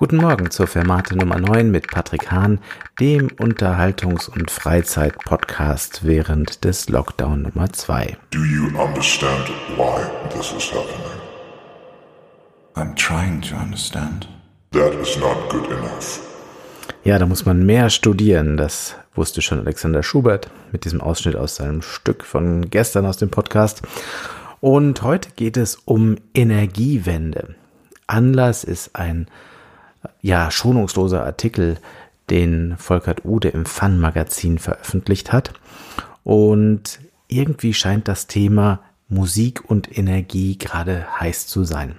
Guten Morgen zur Fermate Nummer 9 mit Patrick Hahn, dem Unterhaltungs- und Freizeit-Podcast während des Lockdown Nummer 2. Do you understand why this is happening? I'm trying to understand. That is not good enough. Ja, da muss man mehr studieren. Das wusste schon Alexander Schubert mit diesem Ausschnitt aus seinem Stück von gestern aus dem Podcast. Und heute geht es um Energiewende. Anlass ist ein ja, schonungsloser Artikel, den Volkert Ude im Fun-Magazin veröffentlicht hat. Und irgendwie scheint das Thema Musik und Energie gerade heiß zu sein.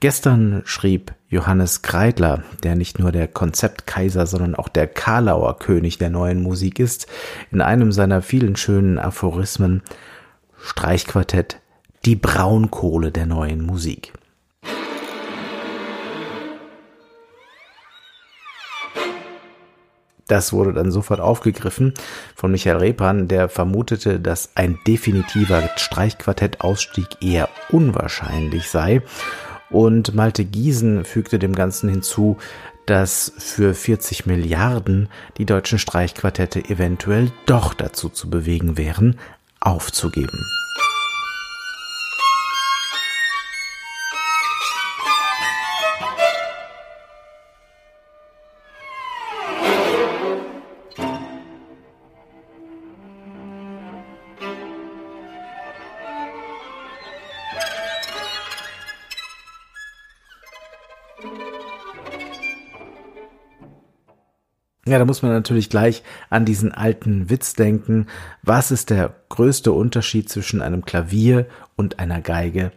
Gestern schrieb Johannes Kreidler, der nicht nur der Konzeptkaiser, sondern auch der Karlauer König der neuen Musik ist, in einem seiner vielen schönen Aphorismen Streichquartett, die Braunkohle der neuen Musik. Das wurde dann sofort aufgegriffen von Michael Repan, der vermutete, dass ein definitiver Streichquartettausstieg eher unwahrscheinlich sei. Und Malte Giesen fügte dem Ganzen hinzu, dass für 40 Milliarden die deutschen Streichquartette eventuell doch dazu zu bewegen wären, aufzugeben. Ja, da muss man natürlich gleich an diesen alten Witz denken. Was ist der größte Unterschied zwischen einem Klavier und einer Geige?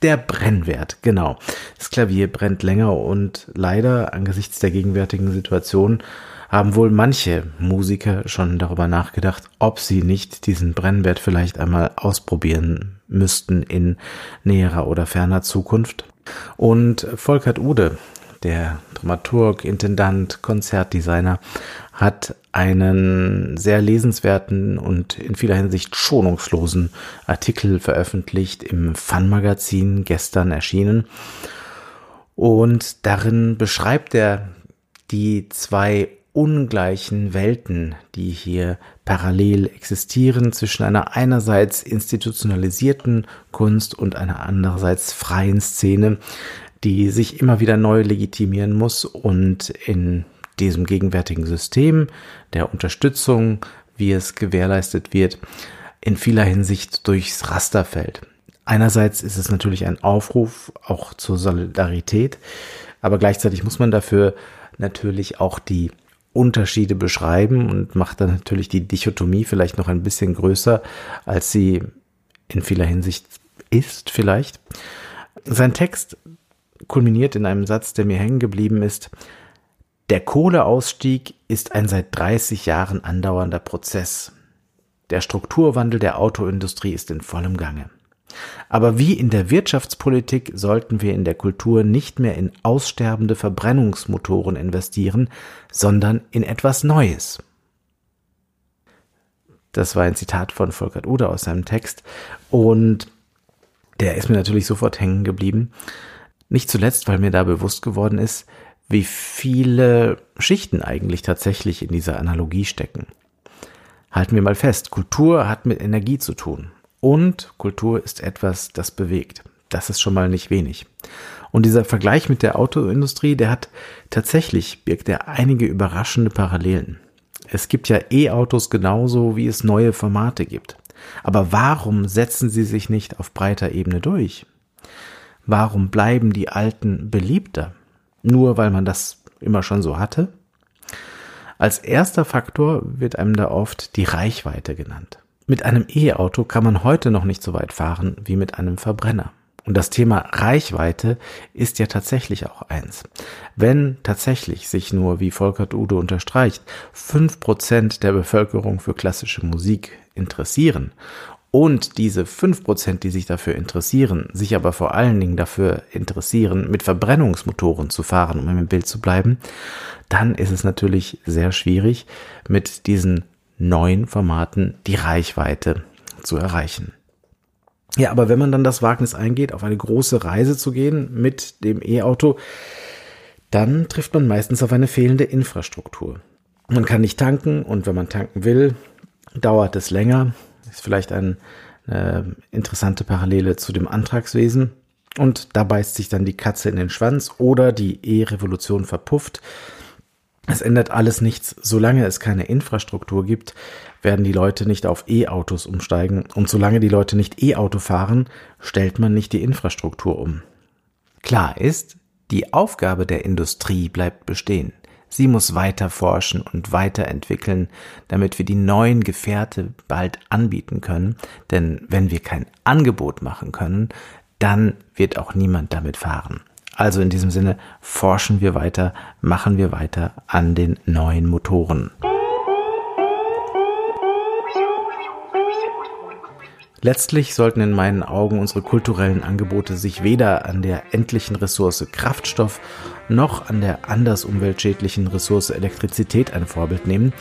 Der Brennwert, genau. Das Klavier brennt länger und leider angesichts der gegenwärtigen Situation haben wohl manche Musiker schon darüber nachgedacht, ob sie nicht diesen Brennwert vielleicht einmal ausprobieren müssten in näherer oder ferner Zukunft. Und Volkert Ude der Dramaturg, Intendant, Konzertdesigner, hat einen sehr lesenswerten und in vieler Hinsicht schonungslosen Artikel veröffentlicht im Fun-Magazin gestern erschienen. Und darin beschreibt er die zwei ungleichen Welten, die hier parallel existieren zwischen einer einerseits institutionalisierten Kunst und einer andererseits freien Szene, die sich immer wieder neu legitimieren muss und in diesem gegenwärtigen System der Unterstützung, wie es gewährleistet wird, in vieler Hinsicht durchs Raster fällt. Einerseits ist es natürlich ein Aufruf auch zur Solidarität, aber gleichzeitig muss man dafür natürlich auch die Unterschiede beschreiben und macht dann natürlich die Dichotomie vielleicht noch ein bisschen größer, als sie in vieler Hinsicht ist vielleicht. Sein Text kulminiert in einem Satz, der mir hängen geblieben ist. Der Kohleausstieg ist ein seit 30 Jahren andauernder Prozess. Der Strukturwandel der Autoindustrie ist in vollem Gange. Aber wie in der Wirtschaftspolitik sollten wir in der Kultur nicht mehr in aussterbende Verbrennungsmotoren investieren, sondern in etwas Neues. Das war ein Zitat von Volkert Ude aus seinem Text und der ist mir natürlich sofort hängen geblieben. Nicht zuletzt, weil mir da bewusst geworden ist, wie viele Schichten eigentlich tatsächlich in dieser Analogie stecken. Halten wir mal fest, Kultur hat mit Energie zu tun. Und Kultur ist etwas, das bewegt. Das ist schon mal nicht wenig. Und dieser Vergleich mit der Autoindustrie, der hat tatsächlich, birgt er einige überraschende Parallelen. Es gibt ja E-Autos genauso, wie es neue Formate gibt. Aber warum setzen sie sich nicht auf breiter Ebene durch? Warum bleiben die alten beliebter? Nur weil man das immer schon so hatte? Als erster Faktor wird einem da oft die Reichweite genannt. Mit einem E-Auto kann man heute noch nicht so weit fahren wie mit einem Verbrenner. Und das Thema Reichweite ist ja tatsächlich auch eins. Wenn tatsächlich sich nur, wie Volkert Ude unterstreicht, fünf Prozent der Bevölkerung für klassische Musik interessieren und diese fünf Prozent, die sich dafür interessieren, sich aber vor allen Dingen dafür interessieren, mit Verbrennungsmotoren zu fahren, um im Bild zu bleiben, dann ist es natürlich sehr schwierig, mit diesen neuen Formaten die Reichweite zu erreichen. Ja, aber wenn man dann das Wagnis eingeht, auf eine große Reise zu gehen mit dem E-Auto, dann trifft man meistens auf eine fehlende Infrastruktur. Man kann nicht tanken und wenn man tanken will, dauert es länger. Ist vielleicht ein, eine interessante Parallele zu dem Antragswesen. Und da beißt sich dann die Katze in den Schwanz oder die E-Revolution verpufft. Es ändert alles nichts. Solange es keine Infrastruktur gibt, werden die Leute nicht auf E-Autos umsteigen. Und solange die Leute nicht E-Auto fahren, stellt man nicht die Infrastruktur um. Klar ist, die Aufgabe der Industrie bleibt bestehen. Sie muss weiter forschen und weiterentwickeln, damit wir die neuen Gefährte bald anbieten können. Denn wenn wir kein Angebot machen können, dann wird auch niemand damit fahren. Also in diesem Sinne forschen wir weiter, machen wir weiter an den neuen Motoren. Letztlich sollten in meinen Augen unsere kulturellen Angebote sich weder an der endlichen Ressource Kraftstoff noch an der anders umweltschädlichen Ressource Elektrizität ein Vorbild nehmen,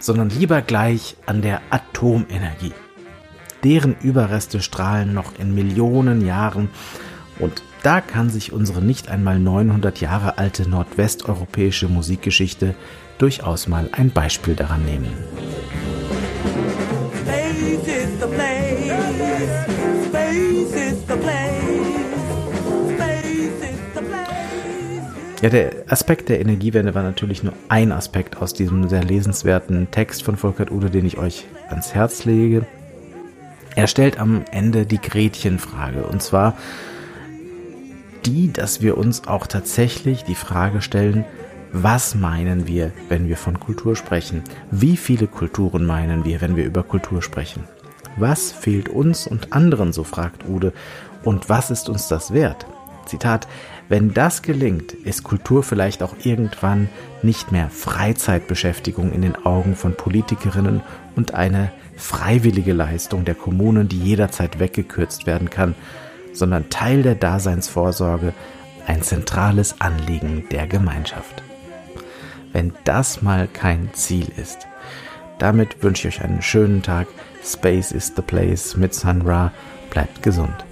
sondern lieber gleich an der Atomenergie. Deren Überreste strahlen noch in Millionen Jahren und da kann sich unsere nicht einmal 900 Jahre alte nordwesteuropäische Musikgeschichte durchaus mal ein Beispiel daran nehmen. Ja, der Aspekt der Energiewende war natürlich nur ein Aspekt aus diesem sehr lesenswerten Text von Volkert Ude, den ich euch ans Herz lege. Er stellt am Ende die Gretchenfrage und zwar die, dass wir uns auch tatsächlich die Frage stellen, was meinen wir, wenn wir von Kultur sprechen? Wie viele Kulturen meinen wir, wenn wir über Kultur sprechen? Was fehlt uns und anderen, so fragt Ude, und was ist uns das wert? Zitat, wenn das gelingt, ist Kultur vielleicht auch irgendwann nicht mehr Freizeitbeschäftigung in den Augen von Politikerinnen und eine freiwillige Leistung der Kommunen, die jederzeit weggekürzt werden kann, sondern Teil der Daseinsvorsorge, ein zentrales Anliegen der Gemeinschaft. Wenn das mal kein Ziel ist. Damit wünsche ich euch einen schönen Tag. Space is the place mit Sun Ra. Bleibt gesund.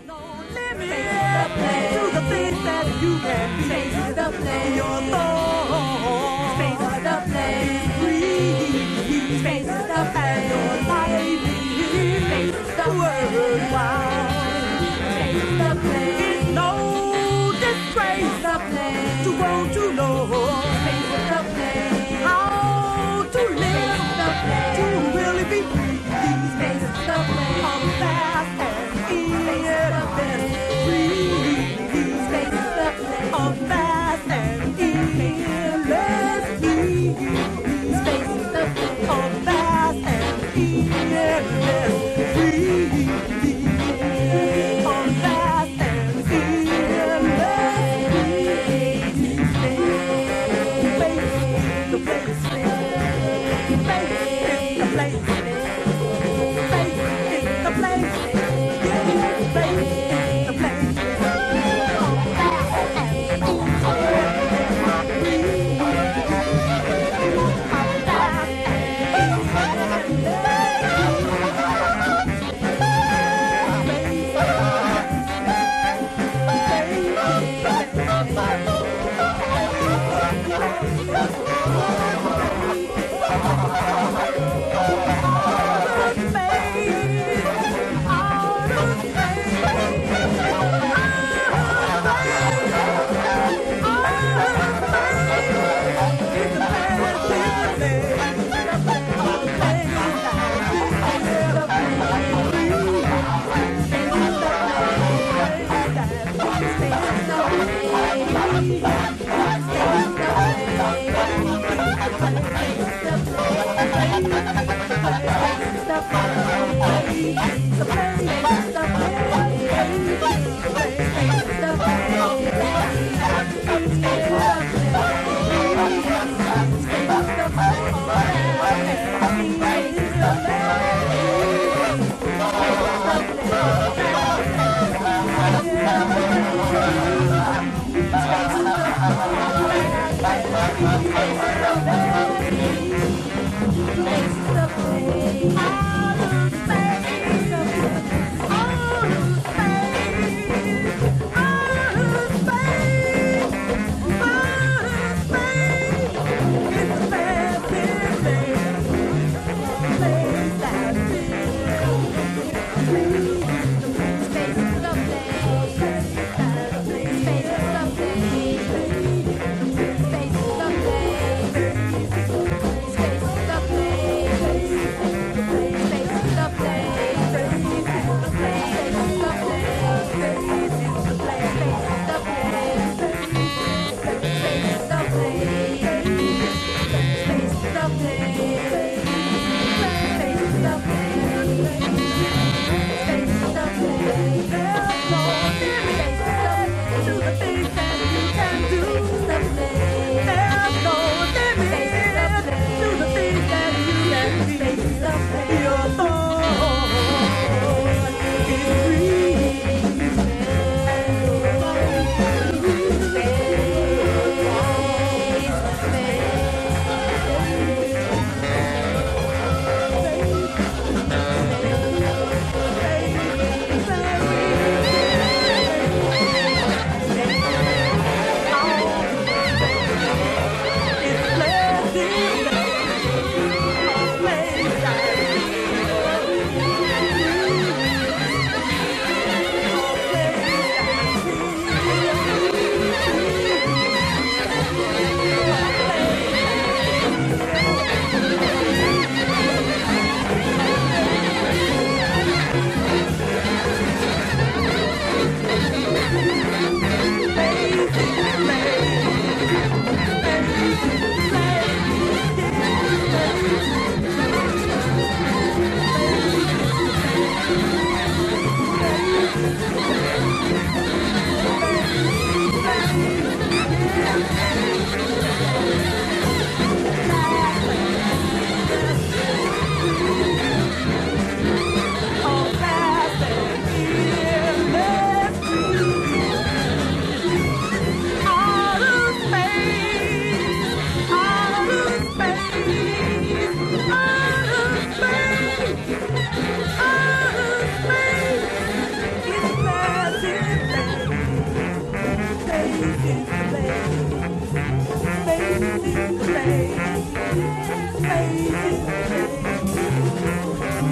Yeah.